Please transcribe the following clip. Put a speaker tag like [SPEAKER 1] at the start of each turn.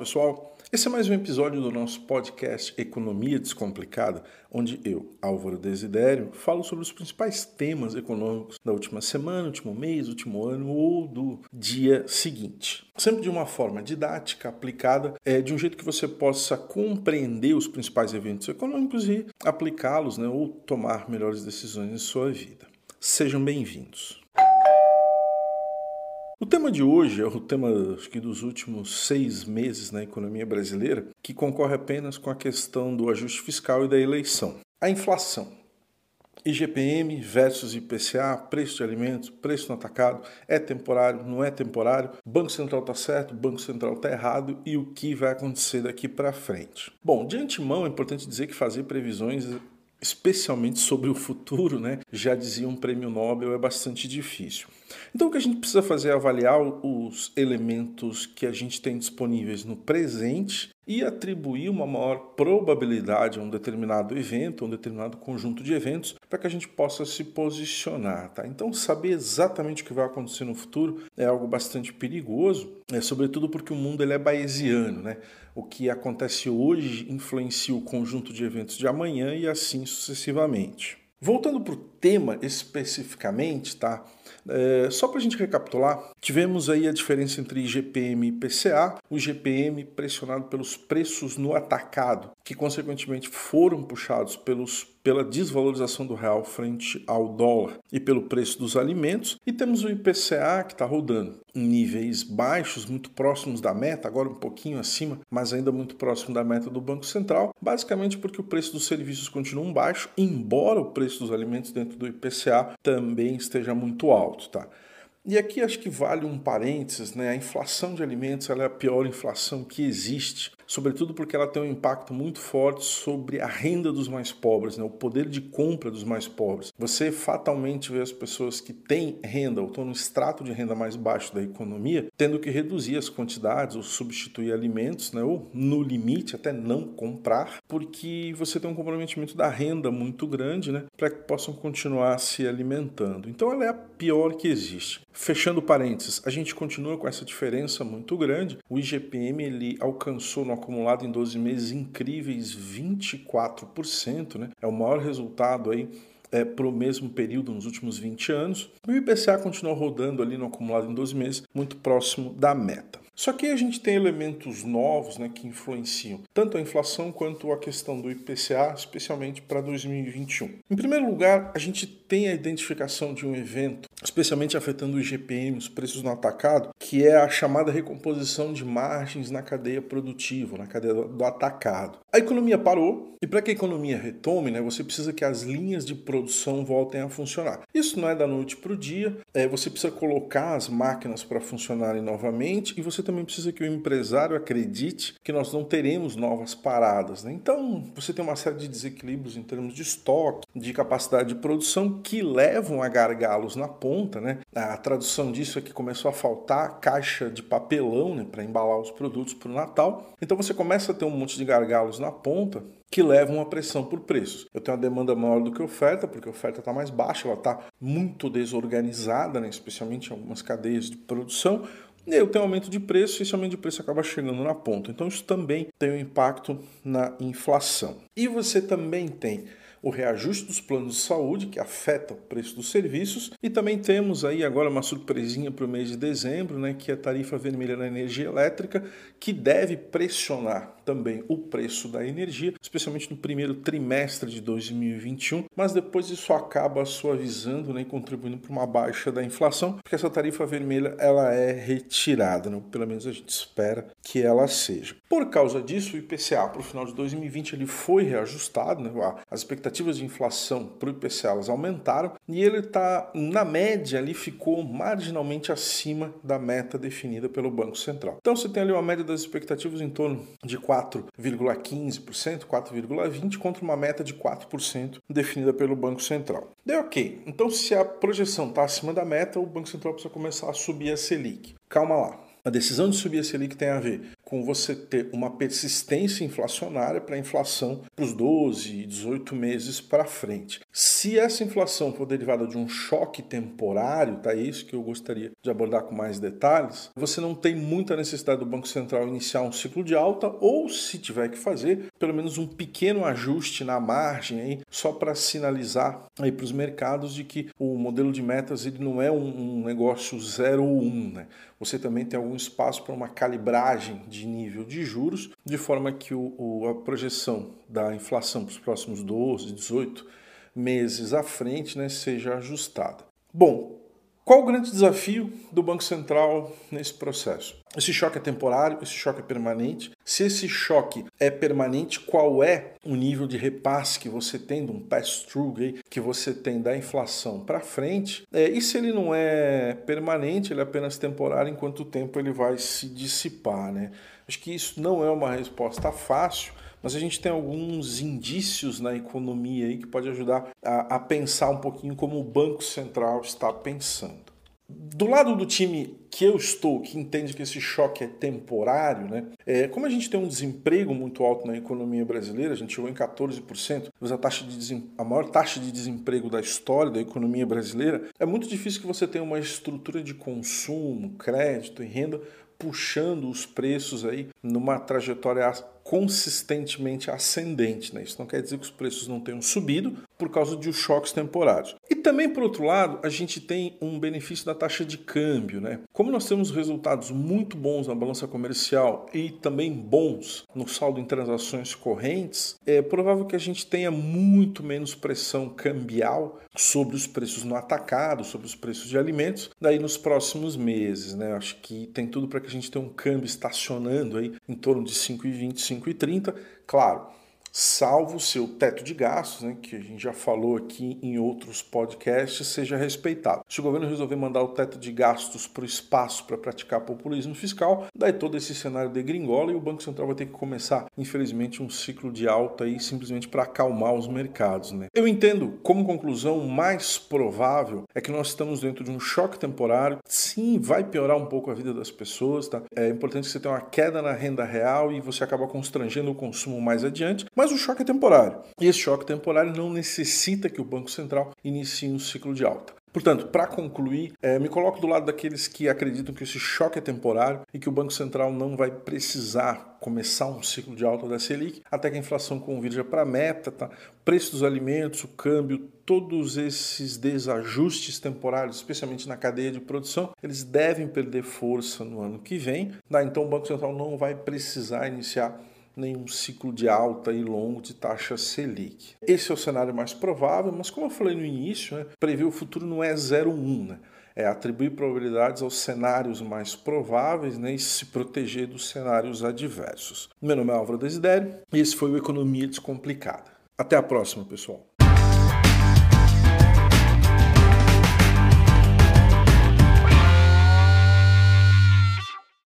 [SPEAKER 1] pessoal. Esse é mais um episódio do nosso podcast Economia Descomplicada, onde eu, Álvaro Desidério, falo sobre os principais temas econômicos da última semana, último mês, último ano ou do dia seguinte. Sempre de uma forma didática, aplicada, é, de um jeito que você possa compreender os principais eventos econômicos e aplicá-los né, ou tomar melhores decisões em sua vida. Sejam bem-vindos. O tema de hoje é o tema acho que dos últimos seis meses na economia brasileira, que concorre apenas com a questão do ajuste fiscal e da eleição. A inflação. IGPM versus IPCA, preço de alimentos, preço no atacado, é temporário, não é temporário, Banco Central está certo, Banco Central está errado e o que vai acontecer daqui para frente. Bom, de antemão é importante dizer que fazer previsões especialmente sobre o futuro, né? Já dizia um prêmio Nobel, é bastante difícil. Então o que a gente precisa fazer é avaliar os elementos que a gente tem disponíveis no presente e atribuir uma maior probabilidade a um determinado evento, a um determinado conjunto de eventos, para que a gente possa se posicionar. Tá? Então, saber exatamente o que vai acontecer no futuro é algo bastante perigoso, é, sobretudo porque o mundo ele é bayesiano. Né? O que acontece hoje influencia o conjunto de eventos de amanhã e assim sucessivamente. Voltando para o tema especificamente, tá? É, só para a gente recapitular, tivemos aí a diferença entre IGPM e IPCA, o IGPM pressionado pelos preços no atacado, que consequentemente foram puxados pelos, pela desvalorização do real frente ao dólar e pelo preço dos alimentos, e temos o IPCA que está rodando em níveis baixos, muito próximos da meta, agora um pouquinho acima, mas ainda muito próximo da meta do Banco Central, basicamente porque o preço dos serviços continua baixo, embora o preço dos alimentos dentro do IPCA também esteja muito alto, tá? E aqui acho que vale um parênteses, né? A inflação de alimentos é a pior inflação que existe sobretudo porque ela tem um impacto muito forte sobre a renda dos mais pobres, né? o poder de compra dos mais pobres. Você fatalmente vê as pessoas que têm renda ou estão no extrato de renda mais baixo da economia tendo que reduzir as quantidades ou substituir alimentos, né? ou no limite até não comprar, porque você tem um comprometimento da renda muito grande né? para que possam continuar se alimentando. Então ela é a pior que existe. Fechando parênteses, a gente continua com essa diferença muito grande. O IGPM ele alcançou no acumulado em 12 meses incríveis 24%, né? É o maior resultado aí é, para o mesmo período nos últimos 20 anos. O IPCA continuou rodando ali no acumulado em 12 meses, muito próximo da meta. Só que a gente tem elementos novos né, que influenciam tanto a inflação quanto a questão do IPCA, especialmente para 2021. Em primeiro lugar, a gente tem a identificação de um evento, especialmente afetando o IGPM, os preços no atacado, que é a chamada recomposição de margens na cadeia produtiva, na cadeia do atacado. A economia parou e para que a economia retome, né, você precisa que as linhas de produção voltem a funcionar. Isso não é da noite para o dia, é, você precisa colocar as máquinas para funcionarem novamente e você também precisa que o empresário acredite que nós não teremos novas paradas. Né? Então, você tem uma série de desequilíbrios em termos de estoque, de capacidade de produção que levam a gargalos na ponta. Né? A tradução disso é que começou a faltar caixa de papelão né, para embalar os produtos para o Natal. Então, você começa a ter um monte de gargalos na ponta que levam a pressão por preços. Eu tenho uma demanda maior do que oferta, porque a oferta está mais baixa, ela está muito desorganizada, né, especialmente em algumas cadeias de produção. E aí eu tenho aumento de preço e esse aumento de preço acaba chegando na ponta. Então isso também tem um impacto na inflação. E você também tem o reajuste dos planos de saúde, que afeta o preço dos serviços, e também temos aí agora uma surpresinha para o mês de dezembro, né, que é a tarifa vermelha na energia elétrica, que deve pressionar também o preço da energia, especialmente no primeiro trimestre de 2021, mas depois isso acaba suavizando né, e contribuindo para uma baixa da inflação, porque essa tarifa vermelha ela é retirada, né? pelo menos a gente espera que ela seja. Por causa disso, o IPCA para o final de 2020 ele foi reajustado, né? as expectativas de inflação para o IPCA elas aumentaram e ele está na média ali ficou marginalmente acima da meta definida pelo Banco Central. Então você tem ali uma média das expectativas em torno de 4 4,15%, 4,20% contra uma meta de 4% definida pelo Banco Central. Deu ok. Então, se a projeção está acima da meta, o Banco Central precisa começar a subir a Selic. Calma lá. A decisão de subir a Selic tem a ver com você ter uma persistência inflacionária para a inflação para os 12 e 18 meses para frente. Se essa inflação for derivada de um choque temporário, tá isso que eu gostaria de abordar com mais detalhes, você não tem muita necessidade do Banco Central iniciar um ciclo de alta ou se tiver que fazer, pelo menos um pequeno ajuste na margem aí, só para sinalizar aí para os mercados de que o modelo de metas ele não é um, um negócio 0 ou 1, um, né? Você também tem algum espaço para uma calibragem de nível de juros, de forma que o, o, a projeção da inflação para os próximos 12, 18 meses à frente né, seja ajustada. Bom, qual o grande desafio do Banco Central nesse processo? Esse choque é temporário, esse choque é permanente. Se esse choque é permanente, qual é o nível de repasse que você tem, de um pass-through que você tem da inflação para frente? É, e se ele não é permanente, ele é apenas temporário, em quanto tempo ele vai se dissipar? Né? Acho que isso não é uma resposta fácil, mas a gente tem alguns indícios na economia aí que pode ajudar a, a pensar um pouquinho como o Banco Central está pensando. Do lado do time que eu estou, que entende que esse choque é temporário, né? É, como a gente tem um desemprego muito alto na economia brasileira, a gente chegou em 14%, a, taxa de a maior taxa de desemprego da história da economia brasileira, é muito difícil que você tenha uma estrutura de consumo, crédito e renda puxando os preços aí numa trajetória consistentemente ascendente. Né? Isso não quer dizer que os preços não tenham subido por causa de choques temporários. E também, por outro lado, a gente tem um benefício da taxa de câmbio. Né? Como nós temos resultados muito bons na balança comercial e também bons no saldo em transações correntes, é provável que a gente tenha muito menos pressão cambial sobre os preços no atacado, sobre os preços de alimentos, daí nos próximos meses. Né? Acho que tem tudo para que a gente tenha um câmbio estacionando aí em torno de 5,25 5,30. Claro, salvo o seu teto de gastos, né, que a gente já falou aqui em outros podcasts, seja respeitado. Se o governo resolver mandar o teto de gastos para o espaço para praticar populismo fiscal, daí todo esse cenário degringola e o Banco Central vai ter que começar, infelizmente, um ciclo de alta aí simplesmente para acalmar os mercados. Né? Eu entendo, como conclusão, mais provável é que nós estamos dentro de um choque temporário. Sim, vai piorar um pouco a vida das pessoas, tá? É importante que você tenha uma queda na renda real e você acaba constrangendo o consumo mais adiante, mas o choque é temporário. E esse choque temporário não necessita que o Banco Central inicie um ciclo de alta. Portanto, para concluir, é, me coloco do lado daqueles que acreditam que esse choque é temporário e que o Banco Central não vai precisar começar um ciclo de alta da Selic até que a inflação convirja para a meta, tá? preço dos alimentos, o câmbio, todos esses desajustes temporários, especialmente na cadeia de produção, eles devem perder força no ano que vem. Tá? Então, o Banco Central não vai precisar iniciar nenhum ciclo de alta e longo de taxa Selic. Esse é o cenário mais provável, mas como eu falei no início, né, prever o futuro não é 0,1, né? é atribuir probabilidades aos cenários mais prováveis né, e se proteger dos cenários adversos. Meu nome é Álvaro Desidério e esse foi o Economia Descomplicada. Até a próxima, pessoal.